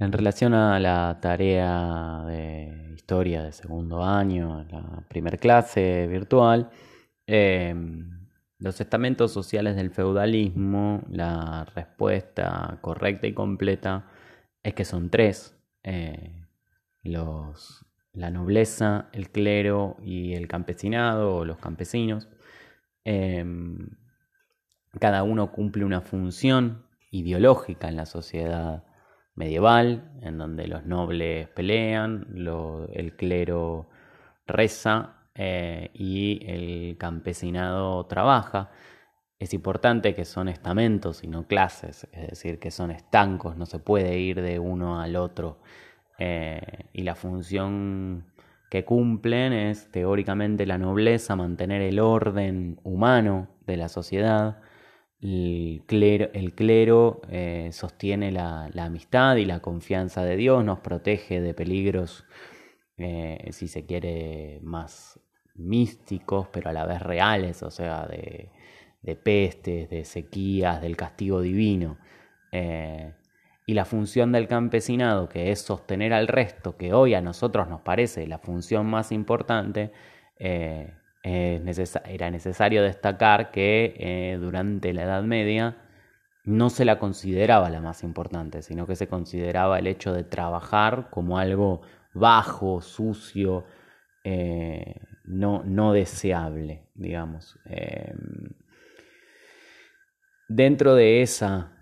En relación a la tarea de historia de segundo año, la primer clase virtual, em, los estamentos sociales del feudalismo, la respuesta correcta y completa es que son tres. Eh, los, la nobleza, el clero y el campesinado o los campesinos. Em, cada uno cumple una función ideológica en la sociedad medieval, en donde los nobles pelean, el clero reza eh, y el campesinado trabaja. Es importante que son estamentos y no clases, es decir, que son estancos, no se puede ir de uno al otro. Eh, y la función que cumplen es teóricamente la nobleza, mantener el orden humano de la sociedad, el clero, eh, sostiene la, amistad y la confianza de Dios, nos protege de peligros, eh, si se quiere, más místicos, pero a la vez reales, o sea, de, pestes, de sequías, del castigo divino. Eh, y la función del campesinado, que es sostener al resto, que hoy a nosotros nos parece la función más importante, era necesario destacar que eh, durante la Edad Media no se la consideraba la más importante, sino que se consideraba el hecho de trabajar como algo bajo, sucio, eh, no, no, deseable, digamos. Em, dentro de esa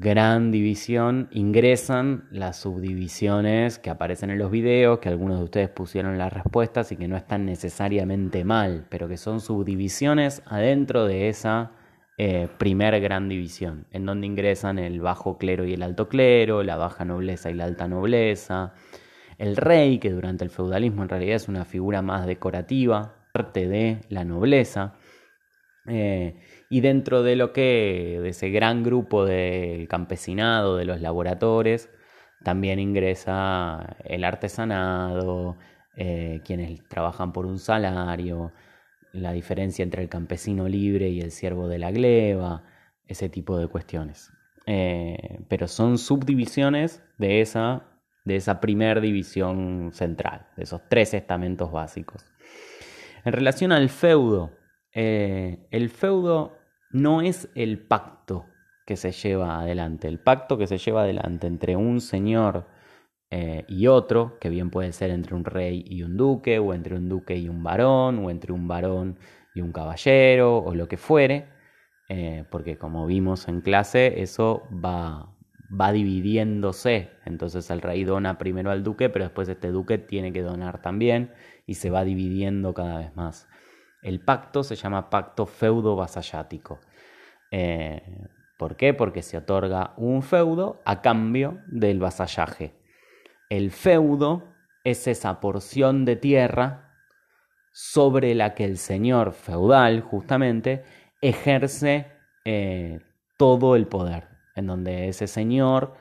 gran división ingresan las subdivisiones que aparecen en los videos, que algunos de ustedes pusieron las respuestas y que no están necesariamente mal, pero que son subdivisiones adentro de esa eh, primer gran división, en donde ingresan el bajo clero y el alto clero, la baja nobleza y la alta nobleza, el rey, que durante el feudalismo en realidad es una figura más decorativa, parte de la nobleza, eh, y dentro de lo que, de ese gran grupo del campesinado, de los laboratorios, también ingresa el artesanado, eh, quienes trabajan por un salario, la diferencia entre el campesino libre y el siervo de la gleba, ese tipo de cuestiones. Eh, pero son subdivisiones de esa, de esa primer división central, de esos tres estamentos básicos. En relación al feudo, eh, el feudo no es el pacto que se lleva adelante. El pacto que se lleva adelante entre un señor eh, y otro, que bien puede ser entre un rey y un duque, o entre un duque y un varón, o entre un varón y un caballero, o lo que fuere, eh, porque como vimos en clase, eso va, va dividiéndose. Entonces el rey dona primero al duque, pero después este duque tiene que donar también, y se va dividiendo cada vez más. El pacto se llama pacto feudo-vasallático. Eh, ¿Por qué? Porque se otorga un feudo a cambio del vasallaje. El feudo es esa porción de tierra sobre la que el señor feudal, justamente, ejerce eh, todo el poder, en donde ese señor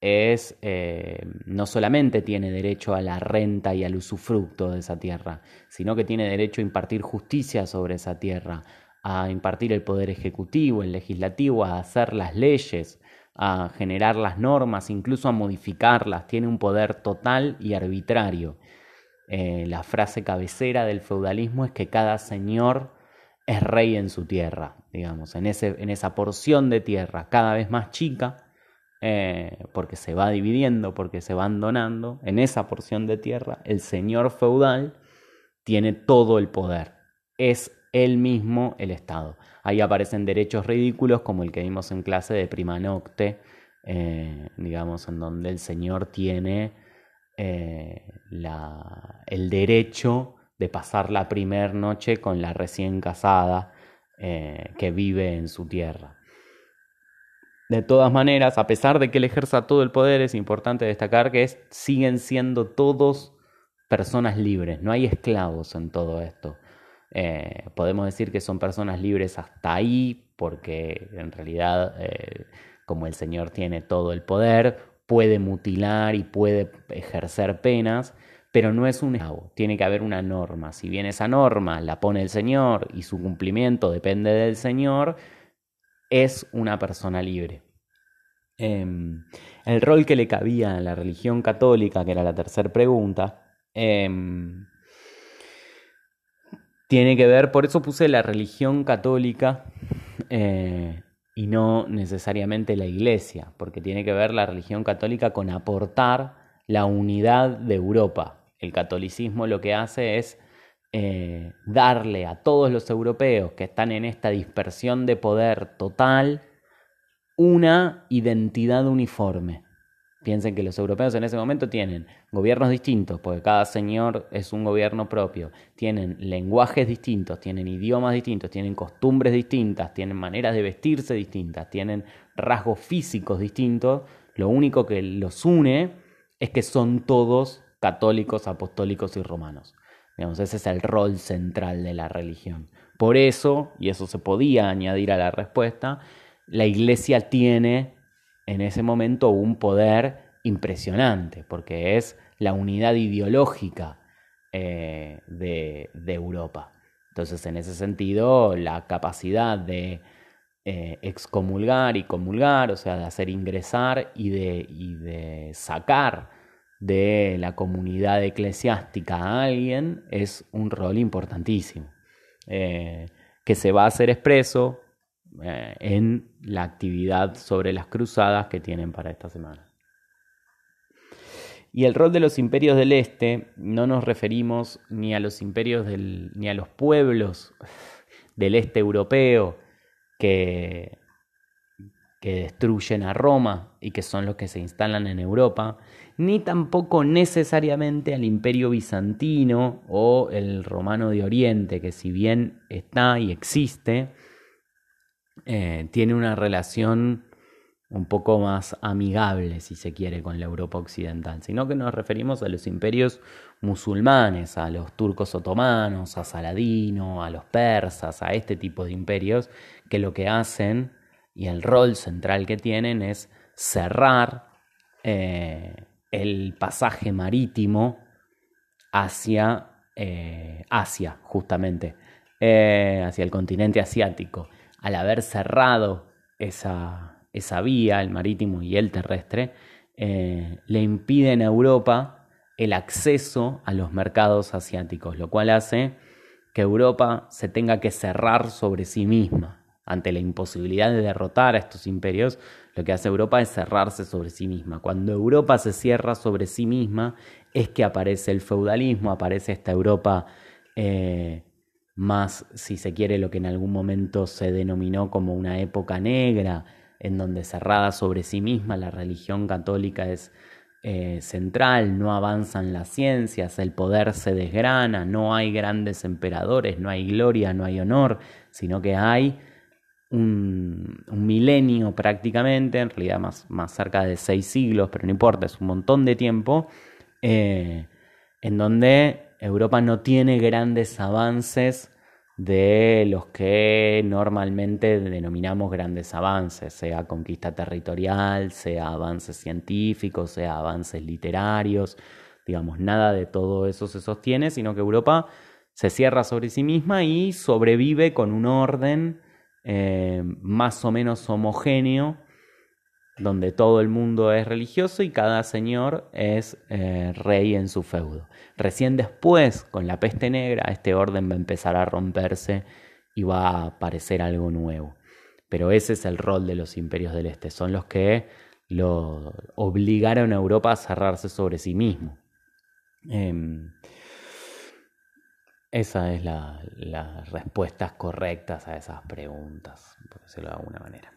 es eh, no solamente tiene derecho a la renta y al usufructo de esa tierra, sino que tiene derecho a impartir justicia sobre esa tierra, a impartir el poder ejecutivo, el legislativo, a hacer las leyes, a generar las normas, incluso a modificarlas. Tiene un poder total y arbitrario. Eh, la frase cabecera del feudalismo es que cada señor es rey en su tierra, digamos, en, ese, en esa porción de tierra cada vez más chica eh, porque se va dividiendo, porque se van donando, en esa porción de tierra, el señor feudal tiene todo el poder. Es él mismo el Estado. Ahí aparecen derechos ridículos como el que vimos en clase de prima nocte, eh, digamos, en donde el señor tiene eh, el derecho de pasar la primera noche con la recién casada que vive en su tierra. De todas maneras, a pesar de que él ejerza todo el poder, es importante destacar que siguen siendo todos personas libres, no hay esclavos en todo esto. Eh, podemos decir que son personas libres hasta ahí, porque en realidad, eh, como el Señor tiene todo el poder, puede mutilar y puede ejercer penas, pero no es un esclavo, tiene que haber una norma. Si bien esa norma la pone el Señor y su cumplimiento depende del Señor, es una persona libre. Em, el rol que le cabía a la religión católica, que era la tercera pregunta, em, tiene que ver, por eso puse la religión católica eh, y no necesariamente la iglesia, porque tiene que ver la religión católica con aportar la unidad de Europa. El catolicismo lo que hace es eh, darle a todos los europeos que están en esta dispersión de poder total una identidad uniforme. Piensen que los europeos en ese momento tienen gobiernos distintos, porque cada señor es un gobierno propio, tienen lenguajes distintos, tienen idiomas distintos, tienen costumbres distintas, tienen maneras de vestirse distintas, tienen rasgos físicos distintos. Lo único que los une es que son todos católicos, apostólicos y romanos. Ese es el rol central de la religión. Por eso, y eso se podía añadir a la respuesta, la iglesia tiene en ese momento un poder impresionante, porque es la unidad ideológica eh, de, Europa. Entonces, en ese sentido, la capacidad de eh, excomulgar y comulgar, o sea, de hacer ingresar y de, de sacar de la comunidad eclesiástica a alguien es un rol importantísimo, eh, que se va a hacer expreso eh, en la actividad sobre las cruzadas que tienen para esta semana. Y el rol de los imperios del este, no nos referimos ni a los imperios del, ni a los pueblos del este europeo que, que destruyen a Roma y que son los que se instalan en Europa, ni tampoco necesariamente al imperio bizantino o el romano de Oriente, que si bien está y existe, eh, tiene una relación un poco más amigable, si se quiere, con la Europa occidental, sino que nos referimos a los imperios musulmanes, a los turcos otomanos, a Saladino, a los persas, a este tipo de imperios, que lo que hacen y el rol central que tienen es cerrar eh, el pasaje marítimo hacia eh, Asia, justamente, hacia el continente asiático al haber cerrado esa, esa vía, el marítimo y el terrestre, eh, le impiden a Europa el acceso a los mercados asiáticos, lo cual hace que Europa se tenga que cerrar sobre sí misma. Ante la imposibilidad de derrotar a estos imperios, lo que hace Europa es cerrarse sobre sí misma. Cuando Europa se cierra sobre sí misma, es que aparece el feudalismo, aparece esta Europa eh, más, si se quiere, lo que en algún momento se denominó como una época negra, en donde cerrada sobre sí misma la religión católica es eh, central, no avanzan las ciencias, el poder se desgrana, no hay grandes emperadores, no hay gloria, no hay honor, sino que hay un, milenio prácticamente, en realidad más, más, cerca de seis siglos, pero no importa, es un montón de tiempo, eh, en donde Europa no tiene grandes avances de los que normalmente denominamos grandes avances, sea conquista territorial, sea avances científicos, sea avances literarios, digamos, nada de todo eso se sostiene, sino que Europa se cierra sobre sí misma y sobrevive con un orden eh, más o menos homogéneo donde todo el mundo es religioso y cada señor es eh, rey en su feudo. Recién después, con la peste negra, este orden va a empezar a romperse y va a aparecer algo nuevo. Pero ese es el rol de los imperios del Este, son los que lo obligaron a Europa a cerrarse sobre sí mismo. Em, esa es las respuestas correctas a esas preguntas, por decirlo de alguna manera.